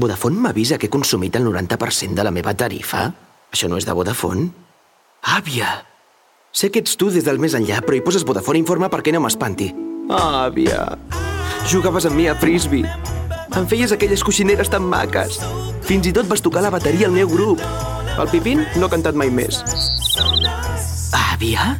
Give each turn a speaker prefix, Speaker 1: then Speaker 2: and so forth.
Speaker 1: Vodafone m'avisa que he consumit el 90% de la meva tarifa? Això no és de Vodafone? Àvia! Sé que ets tu des del més enllà, però hi poses Vodafone Informa perquè no m'espanti. Àvia! Jugaves amb mi a frisbee. Em feies aquelles coixineres tan maques. Fins i tot vas tocar la bateria al meu grup. El Pipín no ha cantat mai més. Àvia?